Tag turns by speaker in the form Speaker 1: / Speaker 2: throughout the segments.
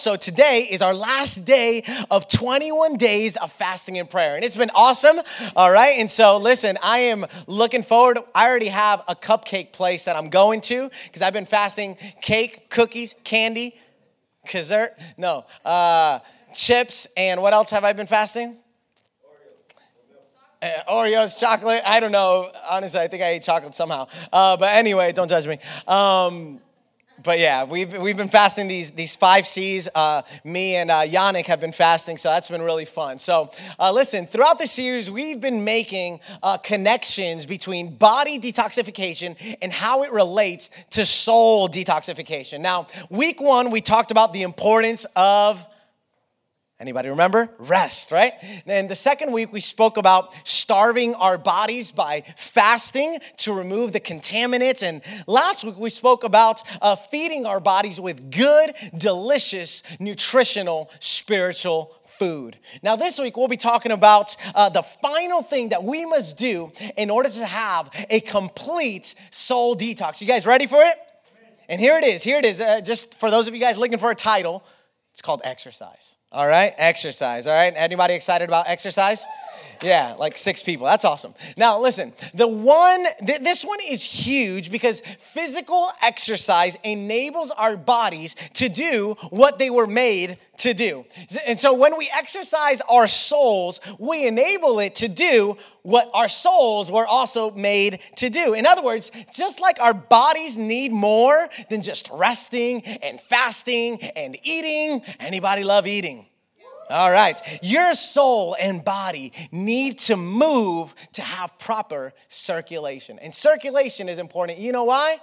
Speaker 1: also, today is our last day of 21 days of fasting and prayer. And it's been awesome, all right? And so, listen, I am looking forward. I already have a cupcake place that I'm going to because I've been fasting cake, cookies, candy, dessert, no, uh, chips, and what else have I been fasting? Uh, Oreos, chocolate. I don't know. Honestly, I think I ate chocolate somehow. Uh, but anyway, don't judge me. Um, but yeah, we've, we've been fasting these, these five C's. Uh, me and uh, Yannick have been fasting, so that's been really fun. So, uh, listen, throughout the series, we've been making uh, connections between body detoxification and how it relates to soul detoxification. Now, week one, we talked about the importance of Anybody remember? Rest, right? And the second week, we spoke about starving our bodies by fasting to remove the contaminants. And last week, we spoke about uh, feeding our bodies with good, delicious, nutritional, spiritual food. Now, this week, we'll be talking about uh, the final thing that we must do in order to have a complete soul detox. You guys ready for it? And here it is. Here it is. Uh, just for those of you guys looking for a title, it's called exercise. All right, exercise. All right, anybody excited about exercise? Yeah, like six people. That's awesome. Now, listen, the one, th- this one is huge because physical exercise enables our bodies to do what they were made to do. And so when we exercise our souls, we enable it to do what our souls were also made to do. In other words, just like our bodies need more than just resting and fasting and eating, anybody love eating? All right. Your soul and body need to move to have proper circulation. And circulation is important. You know why?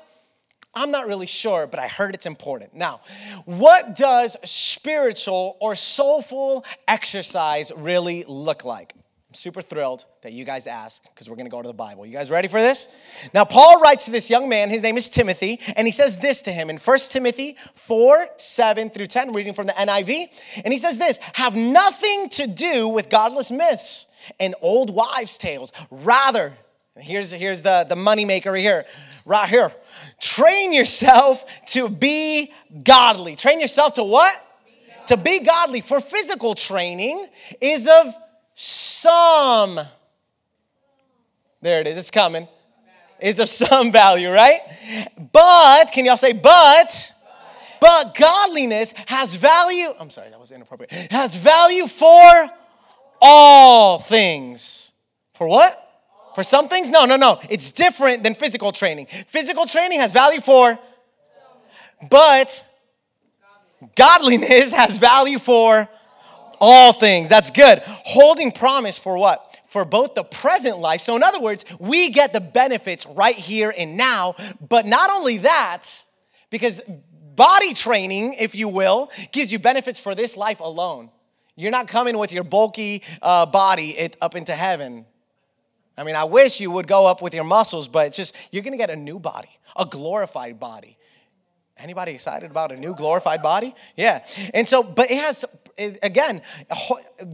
Speaker 1: I'm not really sure, but I heard it's important. Now, what does spiritual or soulful exercise really look like? I'm super thrilled that you guys asked because we're going to go to the Bible. You guys ready for this? Now, Paul writes to this young man, his name is Timothy, and he says this to him in 1 Timothy 4 7 through 10, reading from the NIV. And he says this Have nothing to do with godless myths and old wives' tales. Rather, here's, here's the, the moneymaker here, right here. Train yourself to be godly. Train yourself to what? Be to be godly. For physical training is of some, there it is, it's coming, is of some value, right? But, can y'all say, but? But godliness has value. I'm sorry, that was inappropriate. Has value for all things. For what? For some things? No, no, no. It's different than physical training. Physical training has value for, but godliness has value for all things. That's good. Holding promise for what? For both the present life. So, in other words, we get the benefits right here and now. But not only that, because body training, if you will, gives you benefits for this life alone. You're not coming with your bulky uh, body up into heaven. I mean, I wish you would go up with your muscles, but it's just you're gonna get a new body, a glorified body. Anybody excited about a new glorified body? Yeah. And so, but it has, again,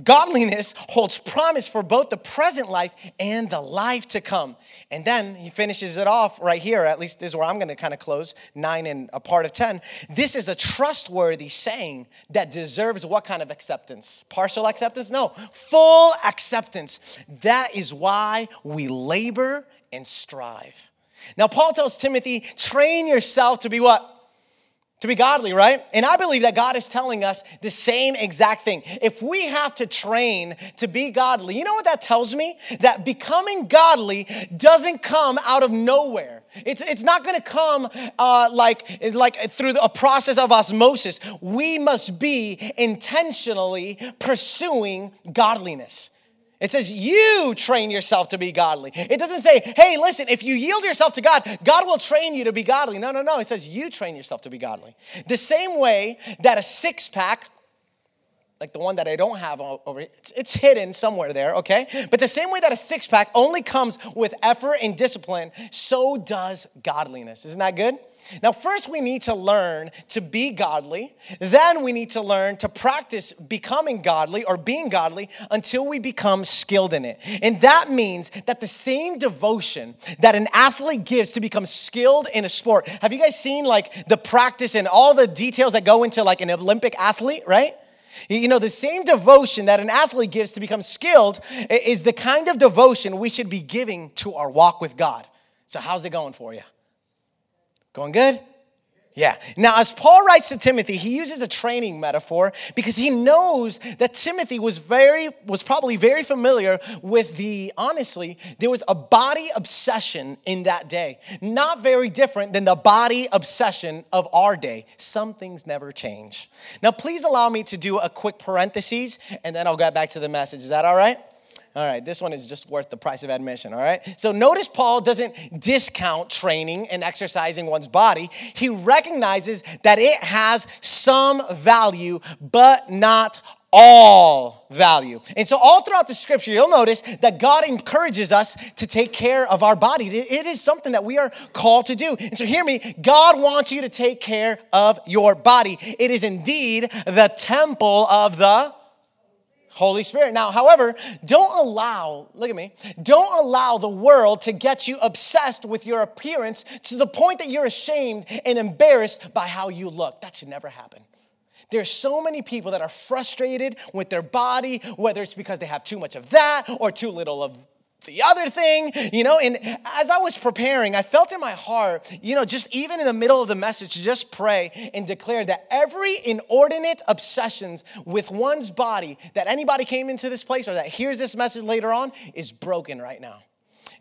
Speaker 1: godliness holds promise for both the present life and the life to come. And then he finishes it off right here, at least this is where I'm going to kind of close nine and a part of 10. This is a trustworthy saying that deserves what kind of acceptance? Partial acceptance? No, full acceptance. That is why we labor and strive. Now, Paul tells Timothy, train yourself to be what? To be godly, right? And I believe that God is telling us the same exact thing. If we have to train to be godly, you know what that tells me? That becoming godly doesn't come out of nowhere. It's, it's not gonna come uh, like, like through a process of osmosis. We must be intentionally pursuing godliness. It says you train yourself to be godly. It doesn't say, hey, listen, if you yield yourself to God, God will train you to be godly. No, no, no. It says you train yourself to be godly. The same way that a six pack, like the one that I don't have over it's, it's hidden somewhere there, okay? But the same way that a six pack only comes with effort and discipline, so does godliness. Isn't that good? Now, first, we need to learn to be godly. Then, we need to learn to practice becoming godly or being godly until we become skilled in it. And that means that the same devotion that an athlete gives to become skilled in a sport. Have you guys seen like the practice and all the details that go into like an Olympic athlete, right? You know, the same devotion that an athlete gives to become skilled is the kind of devotion we should be giving to our walk with God. So, how's it going for you? Going good? Yeah. Now, as Paul writes to Timothy, he uses a training metaphor because he knows that Timothy was very, was probably very familiar with the, honestly, there was a body obsession in that day. Not very different than the body obsession of our day. Some things never change. Now, please allow me to do a quick parenthesis and then I'll get back to the message. Is that all right? All right, this one is just worth the price of admission, all right? So notice Paul doesn't discount training and exercising one's body. He recognizes that it has some value, but not all value. And so, all throughout the scripture, you'll notice that God encourages us to take care of our bodies. It is something that we are called to do. And so, hear me God wants you to take care of your body. It is indeed the temple of the Holy Spirit. Now, however, don't allow, look at me, don't allow the world to get you obsessed with your appearance to the point that you're ashamed and embarrassed by how you look. That should never happen. There's so many people that are frustrated with their body, whether it's because they have too much of that or too little of the other thing, you know. And as I was preparing, I felt in my heart, you know, just even in the middle of the message, just pray and declare that every inordinate obsessions with one's body that anybody came into this place or that hears this message later on is broken right now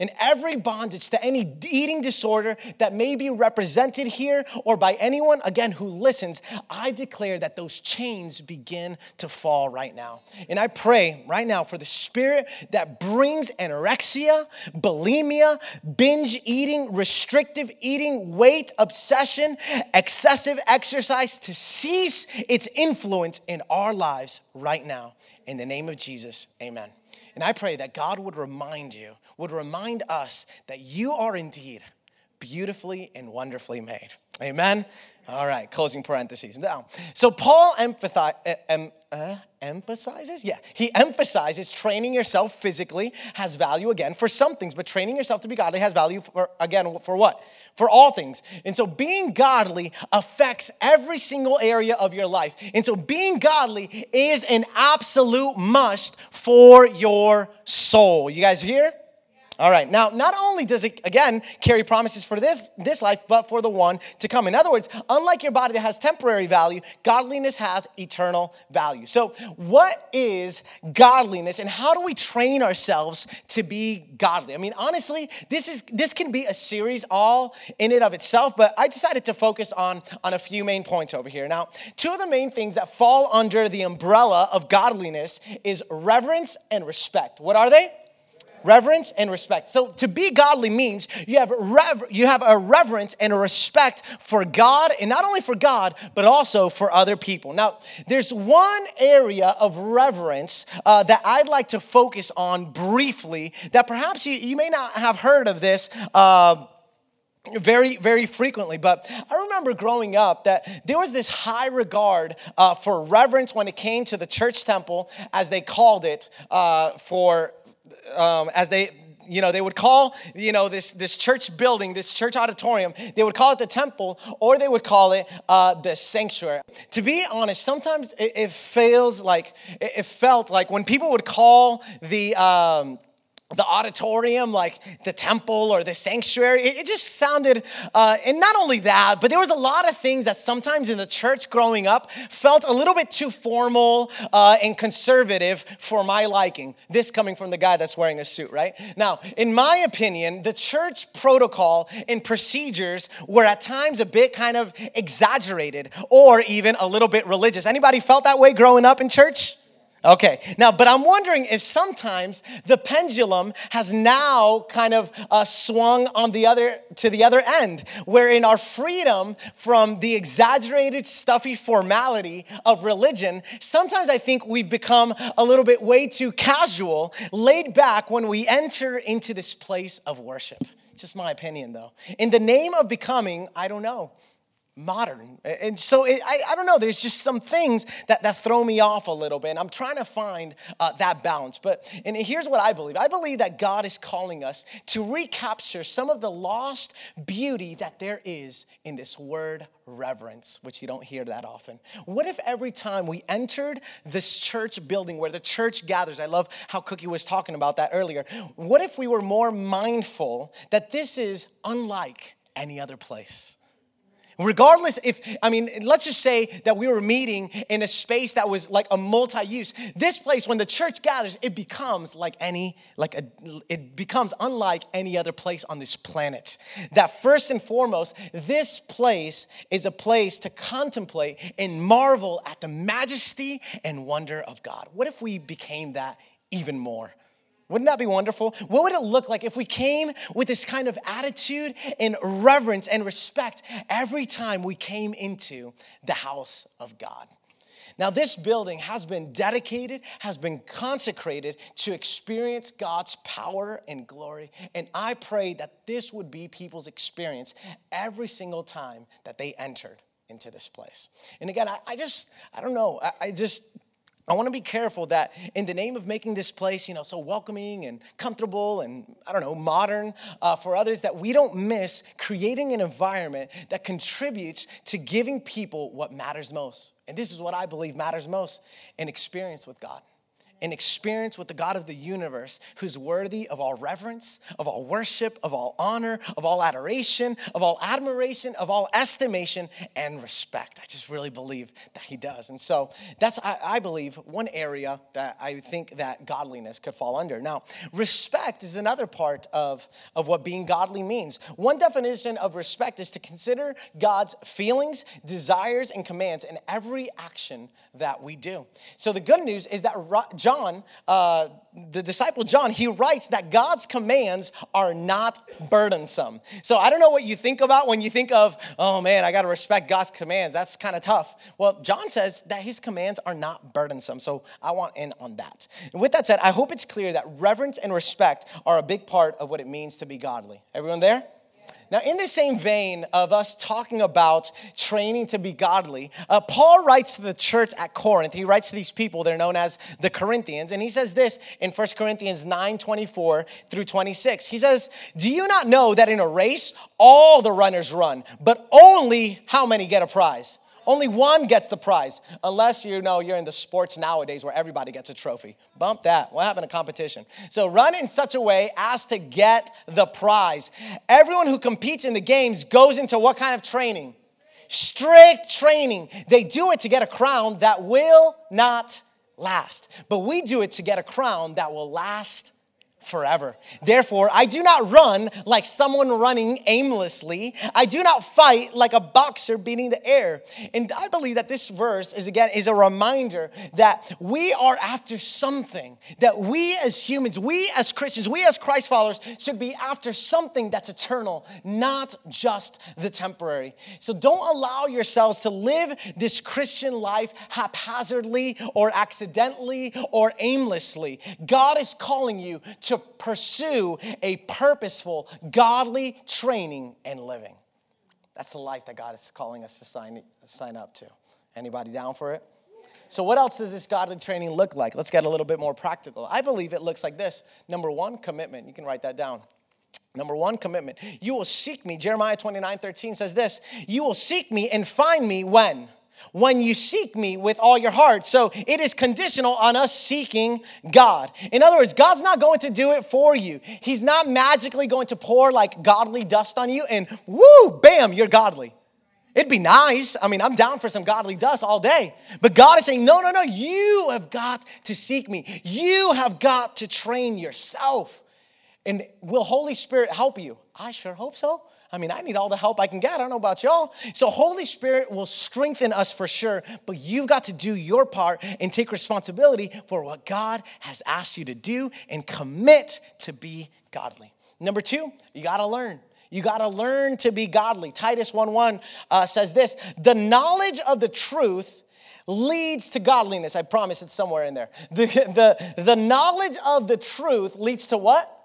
Speaker 1: and every bondage to any eating disorder that may be represented here or by anyone, again, who listens, I declare that those chains begin to fall right now. And I pray right now for the spirit that brings anorexia, bulimia, binge eating, restrictive eating, weight obsession, excessive exercise to cease its influence in our lives right now. In the name of Jesus, amen. And I pray that God would remind you would remind us that you are indeed beautifully and wonderfully made. Amen. All right, closing parentheses. Now, so Paul uh, uh, emphasizes, yeah, he emphasizes training yourself physically has value again for some things, but training yourself to be godly has value for again for what? For all things. And so being godly affects every single area of your life. And so being godly is an absolute must for your soul. You guys here? All right. Now, not only does it, again, carry promises for this, this life, but for the one to come. In other words, unlike your body that has temporary value, godliness has eternal value. So, what is godliness and how do we train ourselves to be godly? I mean, honestly, this is this can be a series all in and of itself, but I decided to focus on, on a few main points over here. Now, two of the main things that fall under the umbrella of godliness is reverence and respect. What are they? Reverence and respect. So to be godly means you have rever- you have a reverence and a respect for God and not only for God but also for other people. Now, there's one area of reverence uh, that I'd like to focus on briefly that perhaps you, you may not have heard of this. Uh, very very frequently but i remember growing up that there was this high regard uh, for reverence when it came to the church temple as they called it uh, for um, as they you know they would call you know this this church building this church auditorium they would call it the temple or they would call it uh, the sanctuary. To be honest sometimes it, it feels like it, felt like when people would call the um, the auditorium, like the temple or the sanctuary. It, just sounded, uh, and not only that, but there was a lot of things that sometimes in the church growing up felt a little bit too formal uh, and conservative for my liking. This coming from the guy that's wearing a suit, right? Now, in my opinion, the church protocol and procedures were at times a bit kind of exaggerated or even a little bit religious. Anybody felt that way growing up in church? Okay, now, but I'm wondering if sometimes the pendulum has now kind of uh, swung on the other to the other end, wherein our freedom from the exaggerated, stuffy formality of religion, sometimes I think we've become a little bit way too casual, laid back when we enter into this place of worship. Just my opinion, though. In the name of becoming, I don't know modern. And so it, I, I don't know, there's just some things that, that throw me off a little bit. And I'm trying to find uh, that balance. But and here's what I believe I believe that God is calling us to recapture some of the lost beauty that there is in this word reverence, which you don't hear that often. What if every time we entered this church building where the church gathers, I love how Cookie was talking about that earlier. What if we were more mindful that this is unlike any other place? Regardless if, I mean, let's just say that we were meeting in a space that was like a multi use. This place, when the church gathers, it becomes like any, like a, it becomes unlike any other place on this planet. That first and foremost, this place is a place to contemplate and marvel at the majesty and wonder of God. What if we became that even more? Wouldn't that be wonderful? What would it look like if we came with this kind of attitude and reverence and respect every time we came into the house of God? Now, this building has been dedicated, has been consecrated to experience God's power and glory. And I pray that this would be people's experience every single time that they entered into this place. And again, I, I just, I don't know, I, I just, I want to be careful that in the name of making this place, you know, so welcoming and comfortable and I don't know, modern uh, for others, that we don't miss creating an environment that contributes to giving people what matters most. And this is what I believe matters most an experience with God an experience with the God of the universe who's worthy of all reverence, of all worship, of all honor, of all adoration, of all admiration, of all estimation and respect. I just really believe that he does. And so that's, I, I believe, one area that I think that godliness could fall under. Now, respect is another part of, of what being godly means. One definition of respect is to consider God's feelings, desires, and commands in every action that we do. So the good news is that John, uh, the disciple John, he writes that God's commands are not burdensome. So I don't know what you think about when you think of, oh man, I got to respect God's commands. That's kind of tough. Well, John says that his commands are not burdensome. So I want in on that. And with that said, I hope it's clear that reverence and respect are a big part of what it means to be godly. Everyone there? Now, in the same vein of us talking about training to be godly, uh, Paul writes to the church at Corinth. He writes to these people, they're known as the Corinthians, and he says this in 1 Corinthians 9 24 through 26. He says, Do you not know that in a race all the runners run, but only how many get a prize? Only one gets the prize, unless you know you're in the sports nowadays where everybody gets a trophy. Bump that. What happened to competition? So run in such a way as to get the prize. Everyone who competes in the games goes into what kind of training? Strict training. They do it to get a crown that will not last. But we do it to get a crown that will last forever. Therefore, I do not run like someone running aimlessly. I do not fight like a boxer beating the air. And I believe that this verse is again is a reminder that we are after something that we as humans, we as Christians, we as Christ followers should be after something that's eternal, not just the temporary. So don't allow yourselves to live this Christian life haphazardly or accidentally or aimlessly. God is calling you to to pursue a purposeful, godly training and living. That's the life that God is calling us to sign, sign up to. Anybody down for it? So, what else does this godly training look like? Let's get a little bit more practical. I believe it looks like this. Number one, commitment. You can write that down. Number one, commitment. You will seek me. Jeremiah 29 13 says this You will seek me and find me when? When you seek me with all your heart. So it is conditional on us seeking God. In other words, God's not going to do it for you. He's not magically going to pour like godly dust on you and woo, bam, you're godly. It'd be nice. I mean, I'm down for some godly dust all day. But God is saying, no, no, no, you have got to seek me. You have got to train yourself. And will Holy Spirit help you? I sure hope so. I mean, I need all the help I can get. I don't know about y'all. So, Holy Spirit will strengthen us for sure, but you've got to do your part and take responsibility for what God has asked you to do and commit to be godly. Number two, you got to learn. You got to learn to be godly. Titus 1 1 uh, says this the knowledge of the truth leads to godliness. I promise it's somewhere in there. The, the, the knowledge of the truth leads to what?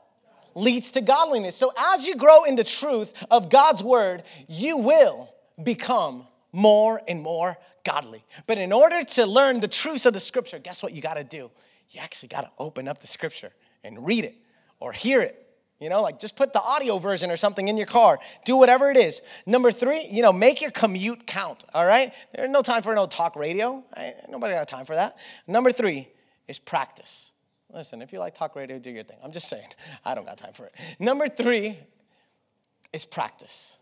Speaker 1: Leads to godliness. So as you grow in the truth of God's word, you will become more and more godly. But in order to learn the truths of the scripture, guess what you got to do? You actually got to open up the scripture and read it or hear it. You know, like just put the audio version or something in your car. Do whatever it is. Number three, you know, make your commute count. All right, there's no time for no talk radio. Nobody got time for that. Number three is practice. Listen, if you like talk radio, do your thing. I'm just saying, I don't got time for it. Number three is practice.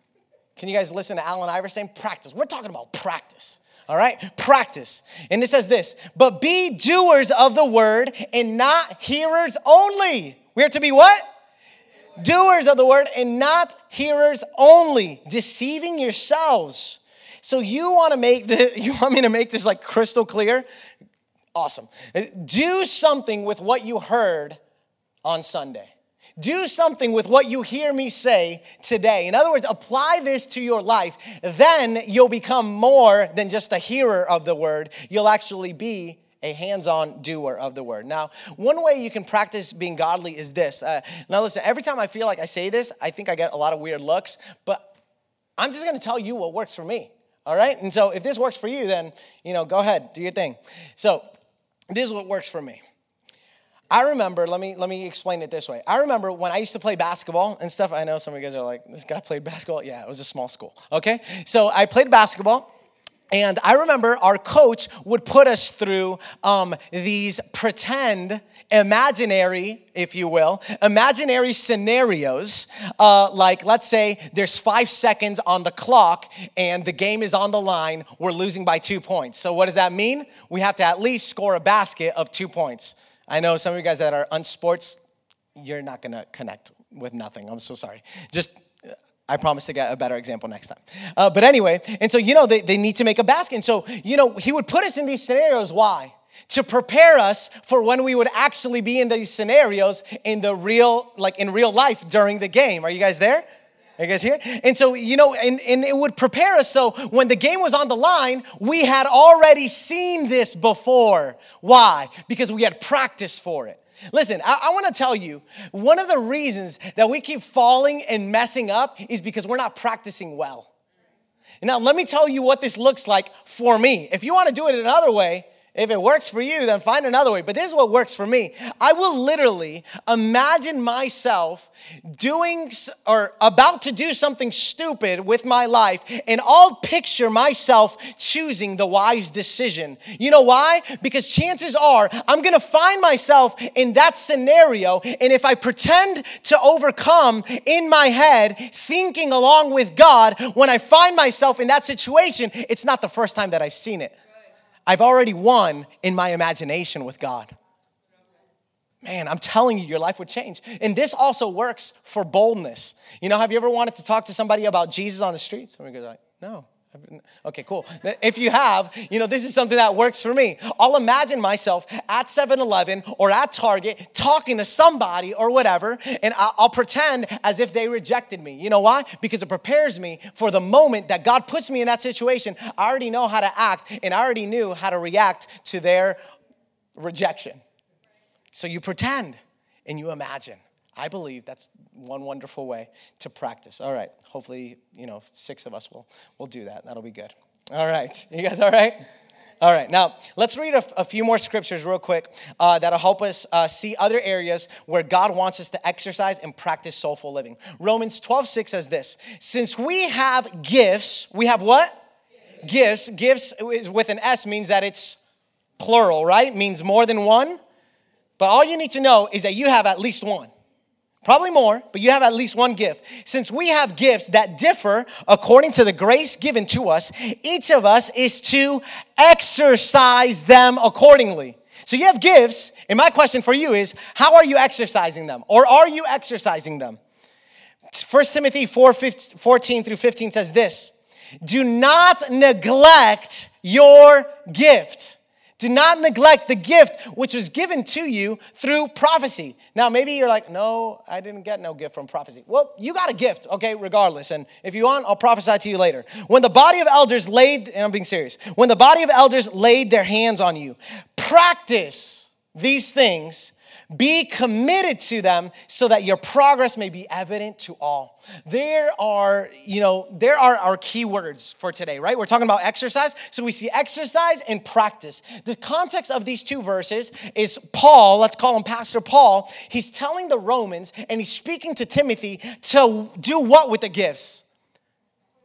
Speaker 1: Can you guys listen to Allen Iverson? Practice. We're talking about practice. All right? Practice. And it says this, but be doers of the word and not hearers only. We are to be what? Doers of the word and not hearers only, deceiving yourselves. So you want to make the you want me to make this like crystal clear? Awesome. Do something with what you heard on Sunday. Do something with what you hear me say today. In other words, apply this to your life. Then you'll become more than just a hearer of the word. You'll actually be a hands on doer of the word. Now, one way you can practice being godly is this. Uh, now, listen, every time I feel like I say this, I think I get a lot of weird looks, but I'm just gonna tell you what works for me. All right? And so if this works for you, then, you know, go ahead, do your thing. So, this is what works for me. I remember, let me let me explain it this way. I remember when I used to play basketball and stuff. I know some of you guys are like, this guy played basketball. Yeah, it was a small school. Okay. So I played basketball. And I remember our coach would put us through um, these pretend, imaginary, if you will, imaginary scenarios. Uh, like, let's say there's five seconds on the clock and the game is on the line. We're losing by two points. So, what does that mean? We have to at least score a basket of two points. I know some of you guys that are unsports, you're not gonna connect with nothing. I'm so sorry. Just I promise to get a better example next time. Uh, but anyway, and so, you know, they, they need to make a basket. And so, you know, he would put us in these scenarios. Why? To prepare us for when we would actually be in these scenarios in the real, like in real life during the game. Are you guys there? Are you guys here? And so, you know, and, and it would prepare us so when the game was on the line, we had already seen this before. Why? Because we had practiced for it. Listen, I, I want to tell you one of the reasons that we keep falling and messing up is because we're not practicing well. Now, let me tell you what this looks like for me. If you want to do it another way, if it works for you, then find another way. But this is what works for me. I will literally imagine myself doing or about to do something stupid with my life, and I'll picture myself choosing the wise decision. You know why? Because chances are I'm gonna find myself in that scenario, and if I pretend to overcome in my head, thinking along with God, when I find myself in that situation, it's not the first time that I've seen it. I've already won in my imagination with God. Man, I'm telling you, your life would change. And this also works for boldness. You know, have you ever wanted to talk to somebody about Jesus on the street? Somebody goes like, no. Okay, cool. If you have, you know, this is something that works for me. I'll imagine myself at 7 Eleven or at Target talking to somebody or whatever, and I'll pretend as if they rejected me. You know why? Because it prepares me for the moment that God puts me in that situation. I already know how to act, and I already knew how to react to their rejection. So you pretend and you imagine. I believe that's one wonderful way to practice. All right. Hopefully, you know, six of us will, will do that. That'll be good. All right. You guys all right? All right, now let's read a, a few more scriptures real quick uh, that'll help us uh, see other areas where God wants us to exercise and practice soulful living. Romans 12, 6 says this Since we have gifts, we have what? Gifts. Gifts with an S means that it's plural, right? Means more than one. But all you need to know is that you have at least one. Probably more, but you have at least one gift. Since we have gifts that differ according to the grace given to us, each of us is to exercise them accordingly. So you have gifts, and my question for you is how are you exercising them? Or are you exercising them? 1 Timothy 4 14 through 15 says this Do not neglect your gift do not neglect the gift which was given to you through prophecy. Now, maybe you're like, no, I didn't get no gift from prophecy. Well, you got a gift, okay, regardless. And if you want, I'll prophesy to you later. When the body of elders laid, and I'm being serious, when the body of elders laid their hands on you, practice these things Be committed to them so that your progress may be evident to all. There are, you know, there are our key words for today, right? We're talking about exercise. So we see exercise and practice. The context of these two verses is Paul, let's call him Pastor Paul. He's telling the Romans and he's speaking to Timothy to do what with the gifts?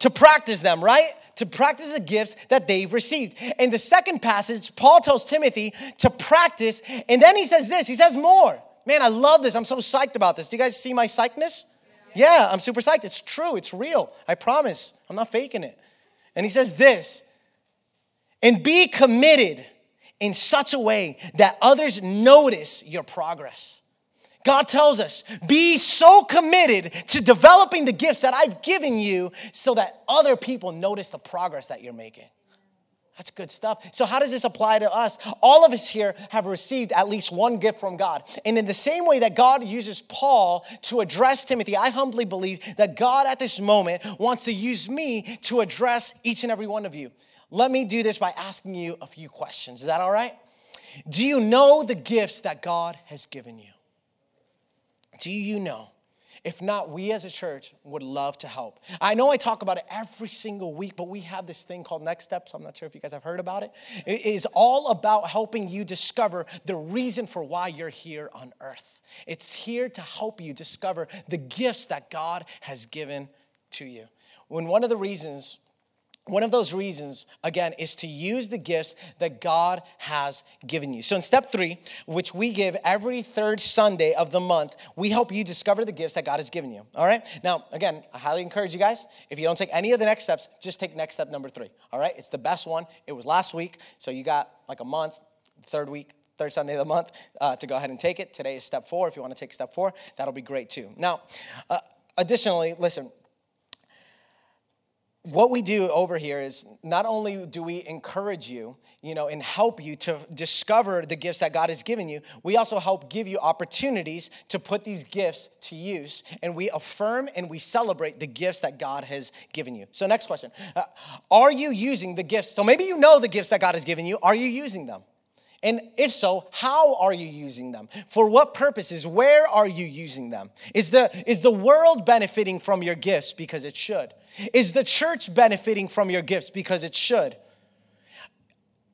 Speaker 1: To practice them, right? To practice the gifts that they've received. In the second passage, Paul tells Timothy to practice, and then he says this he says more. Man, I love this. I'm so psyched about this. Do you guys see my psychness? Yeah, I'm super psyched. It's true, it's real. I promise. I'm not faking it. And he says this and be committed in such a way that others notice your progress. God tells us, be so committed to developing the gifts that I've given you so that other people notice the progress that you're making. That's good stuff. So, how does this apply to us? All of us here have received at least one gift from God. And in the same way that God uses Paul to address Timothy, I humbly believe that God at this moment wants to use me to address each and every one of you. Let me do this by asking you a few questions. Is that all right? Do you know the gifts that God has given you? Do you know? If not, we as a church would love to help. I know I talk about it every single week, but we have this thing called Next Steps. I'm not sure if you guys have heard about it. It is all about helping you discover the reason for why you're here on earth. It's here to help you discover the gifts that God has given to you. When one of the reasons one of those reasons, again, is to use the gifts that God has given you. So, in step three, which we give every third Sunday of the month, we help you discover the gifts that God has given you. All right? Now, again, I highly encourage you guys, if you don't take any of the next steps, just take next step number three. All right? It's the best one. It was last week, so you got like a month, third week, third Sunday of the month uh, to go ahead and take it. Today is step four. If you want to take step four, that'll be great too. Now, uh, additionally, listen, what we do over here is not only do we encourage you, you know, and help you to discover the gifts that God has given you, we also help give you opportunities to put these gifts to use. And we affirm and we celebrate the gifts that God has given you. So, next question uh, Are you using the gifts? So, maybe you know the gifts that God has given you. Are you using them? And if so, how are you using them? For what purposes? Where are you using them? Is the, is the world benefiting from your gifts? Because it should. Is the church benefiting from your gifts? Because it should.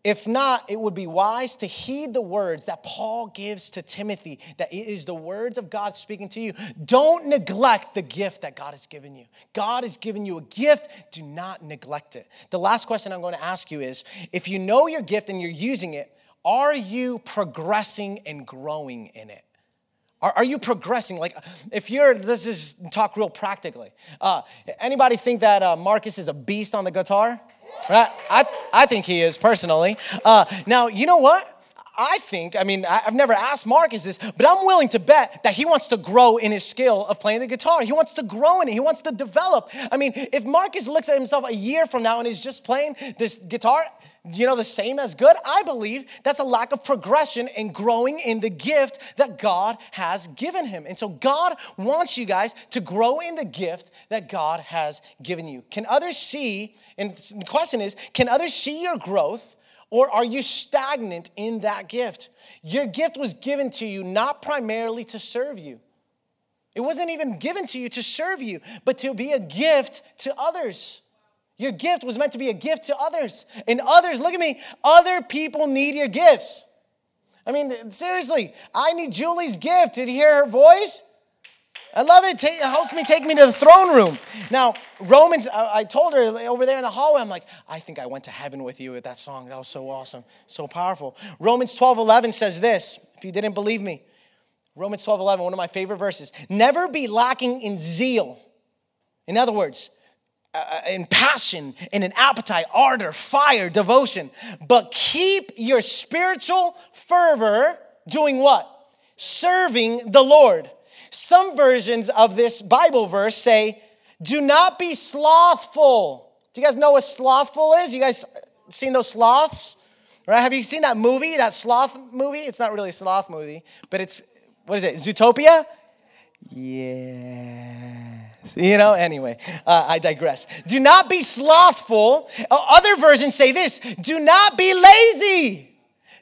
Speaker 1: If not, it would be wise to heed the words that Paul gives to Timothy, that it is the words of God speaking to you. Don't neglect the gift that God has given you. God has given you a gift, do not neglect it. The last question I'm going to ask you is if you know your gift and you're using it, are you progressing and growing in it? Are, are you progressing? Like, if you're, let's just talk real practically. Uh, anybody think that uh, Marcus is a beast on the guitar? Right? I, I think he is personally. Uh, now, you know what? I think, I mean, I've never asked Marcus this, but I'm willing to bet that he wants to grow in his skill of playing the guitar. He wants to grow in it. He wants to develop. I mean, if Marcus looks at himself a year from now and he's just playing this guitar, you know, the same as good, I believe that's a lack of progression and growing in the gift that God has given him. And so God wants you guys to grow in the gift that God has given you. Can others see, and the question is, can others see your growth or are you stagnant in that gift? Your gift was given to you not primarily to serve you. It wasn't even given to you to serve you, but to be a gift to others. Your gift was meant to be a gift to others. And others, look at me, other people need your gifts. I mean, seriously, I need Julie's gift. Did you hear her voice? I love it. It helps me take me to the throne room. Now, Romans, I told her over there in the hallway, I'm like, I think I went to heaven with you with that song. That was so awesome, so powerful. Romans 12 11 says this, if you didn't believe me. Romans 12 11, one of my favorite verses. Never be lacking in zeal. In other words, uh, in passion, in an appetite, ardor, fire, devotion, but keep your spiritual fervor doing what? Serving the Lord. Some versions of this Bible verse say, Do not be slothful. Do you guys know what slothful is? You guys seen those sloths? Right? Have you seen that movie, that sloth movie? It's not really a sloth movie, but it's, what is it, Zootopia? Yes. You know, anyway, uh, I digress. Do not be slothful. Other versions say this do not be lazy.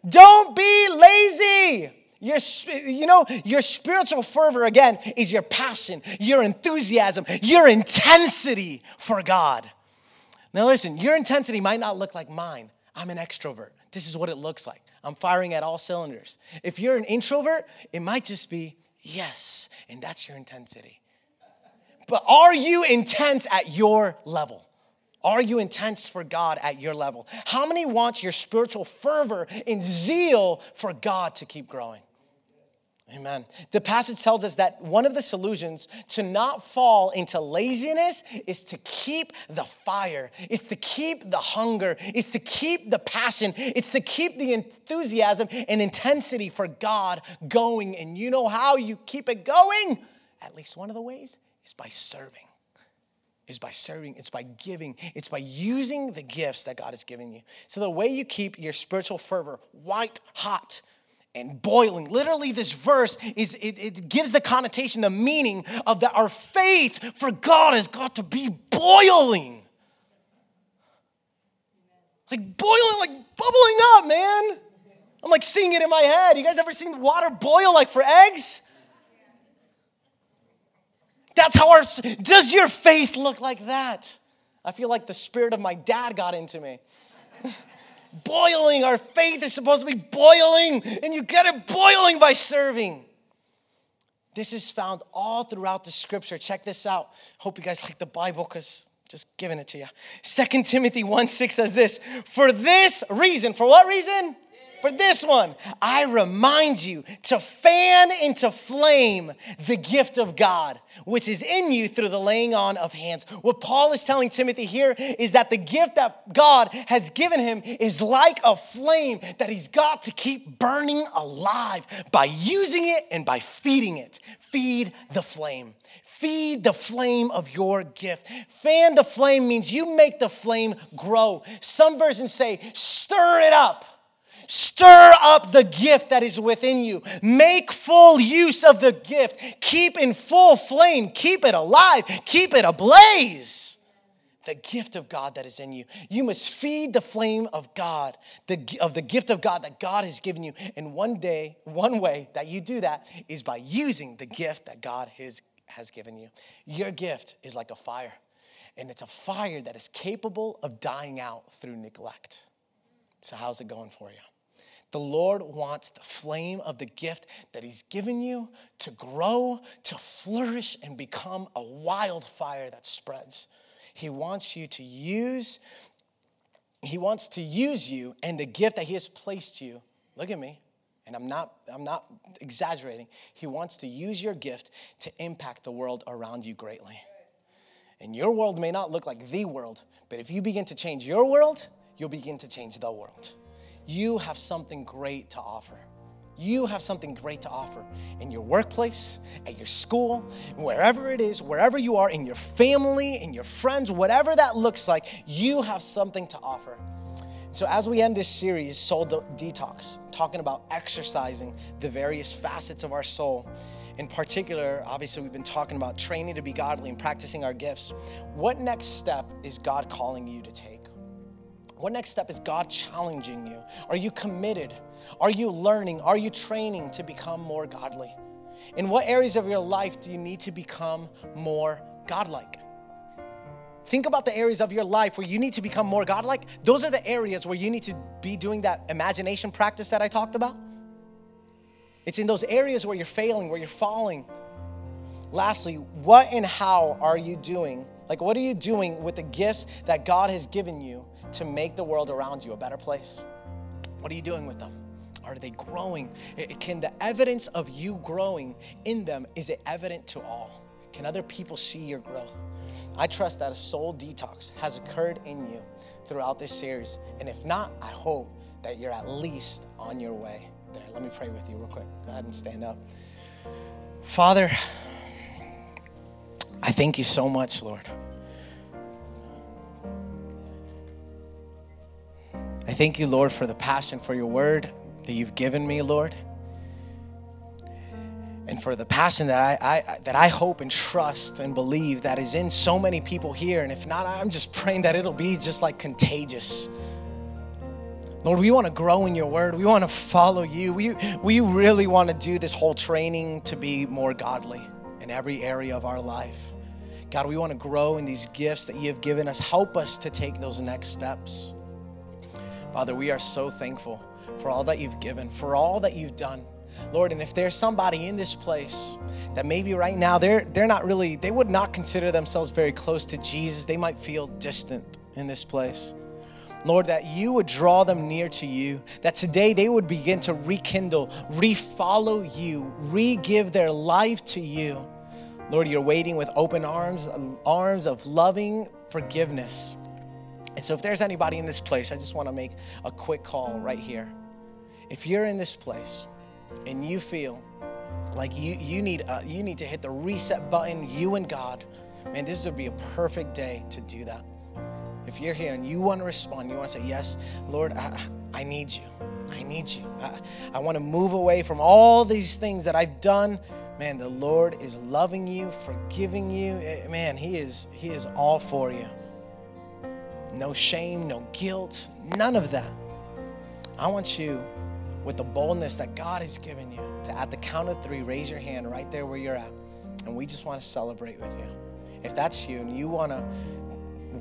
Speaker 1: Don't be lazy. Your, you know, your spiritual fervor, again, is your passion, your enthusiasm, your intensity for God. Now, listen, your intensity might not look like mine. I'm an extrovert. This is what it looks like. I'm firing at all cylinders. If you're an introvert, it might just be yes, and that's your intensity. But are you intense at your level? Are you intense for God at your level? How many want your spiritual fervor and zeal for God to keep growing? Amen. The passage tells us that one of the solutions to not fall into laziness is to keep the fire, is to keep the hunger, is to keep the passion, it's to keep the enthusiasm and intensity for God going. And you know how you keep it going? At least one of the ways is by serving. Is by serving, it's by giving, it's by using the gifts that God has given you. So, the way you keep your spiritual fervor white hot and boiling. Literally, this verse is it, it gives the connotation, the meaning of that our faith for God has got to be boiling. Like boiling, like bubbling up, man. I'm like seeing it in my head. You guys ever seen water boil like for eggs? That's how our does your faith look like that? I feel like the spirit of my dad got into me. boiling. Our faith is supposed to be boiling, and you get it boiling by serving. This is found all throughout the scripture. Check this out. Hope you guys like the Bible because just giving it to you. Second Timothy 1 6 says this For this reason, for what reason? For this one, I remind you to fan into flame the gift of God, which is in you through the laying on of hands. What Paul is telling Timothy here is that the gift that God has given him is like a flame that he's got to keep burning alive by using it and by feeding it. Feed the flame. Feed the flame of your gift. Fan the flame means you make the flame grow. Some versions say, stir it up. Stir up the gift that is within you. Make full use of the gift. Keep in full flame. Keep it alive. Keep it ablaze. The gift of God that is in you. You must feed the flame of God, the, of the gift of God that God has given you. And one day, one way that you do that is by using the gift that God has, has given you. Your gift is like a fire, and it's a fire that is capable of dying out through neglect. So, how's it going for you? The Lord wants the flame of the gift that He's given you to grow, to flourish, and become a wildfire that spreads. He wants you to use, He wants to use you and the gift that He has placed you. Look at me. And I'm not, I'm not exaggerating. He wants to use your gift to impact the world around you greatly. And your world may not look like the world, but if you begin to change your world, you'll begin to change the world you have something great to offer. You have something great to offer in your workplace, at your school, wherever it is, wherever you are, in your family, in your friends, whatever that looks like, you have something to offer. So, as we end this series, Soul Detox, talking about exercising the various facets of our soul, in particular, obviously, we've been talking about training to be godly and practicing our gifts. What next step is God calling you to take? What next step is God challenging you? Are you committed? Are you learning? Are you training to become more godly? In what areas of your life do you need to become more godlike? Think about the areas of your life where you need to become more godlike. Those are the areas where you need to be doing that imagination practice that I talked about. It's in those areas where you're failing, where you're falling. Lastly, what and how are you doing? Like, what are you doing with the gifts that God has given you to make the world around you a better place? What are you doing with them? Are they growing? Can the evidence of you growing in them, is it evident to all? Can other people see your growth? I trust that a soul detox has occurred in you throughout this series. And if not, I hope that you're at least on your way there. Let me pray with you real quick. Go ahead and stand up. Father, I thank you so much, Lord. I thank you, Lord, for the passion for your word that you've given me, Lord. And for the passion that I, I, that I hope and trust and believe that is in so many people here. And if not, I'm just praying that it'll be just like contagious. Lord, we want to grow in your word. We want to follow you. We, we really want to do this whole training to be more godly in every area of our life. God, we want to grow in these gifts that you have given us. Help us to take those next steps. Father, we are so thankful for all that you've given, for all that you've done. Lord, and if there's somebody in this place that maybe right now they're they're not really they would not consider themselves very close to Jesus, they might feel distant in this place. Lord, that you would draw them near to you, that today they would begin to rekindle, refollow you, re give their life to you. Lord, you're waiting with open arms, arms of loving forgiveness. And so, if there's anybody in this place, I just want to make a quick call right here. If you're in this place and you feel like you, you, need, uh, you need to hit the reset button, you and God, man, this would be a perfect day to do that. If you're here and you want to respond, you want to say, Yes, Lord, I, I need you. I need you. I, I want to move away from all these things that I've done. Man, the Lord is loving you, forgiving you. Eh, man, He is He is all for you. No shame, no guilt, none of that. I want you with the boldness that God has given you to at the count of three, raise your hand right there where you're at. And we just want to celebrate with you. If that's you and you want to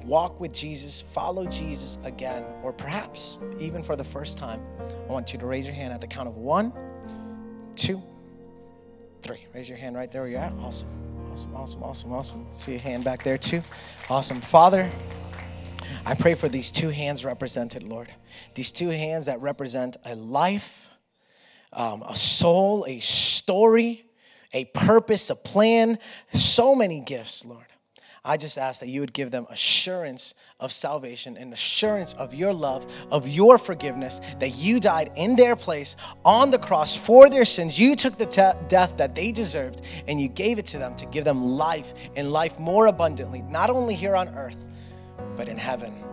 Speaker 1: walk with Jesus, follow Jesus again, or perhaps even for the first time, I want you to raise your hand at the count of one, two, three. Raise your hand right there where you're at. Awesome. Awesome, awesome, awesome, awesome. See a hand back there too. Awesome. Father, I pray for these two hands represented, Lord. These two hands that represent a life, um, a soul, a story, a purpose, a plan, so many gifts, Lord. I just ask that you would give them assurance of salvation and assurance of your love, of your forgiveness, that you died in their place on the cross for their sins. You took the te- death that they deserved and you gave it to them to give them life and life more abundantly, not only here on earth, but in heaven.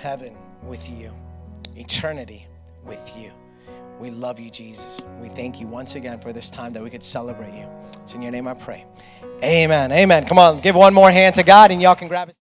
Speaker 1: Heaven with you, eternity with you. We love you, Jesus. We thank you once again for this time that we could celebrate you. It's in your name I pray. Amen. Amen. Come on, give one more hand to God and y'all can grab it.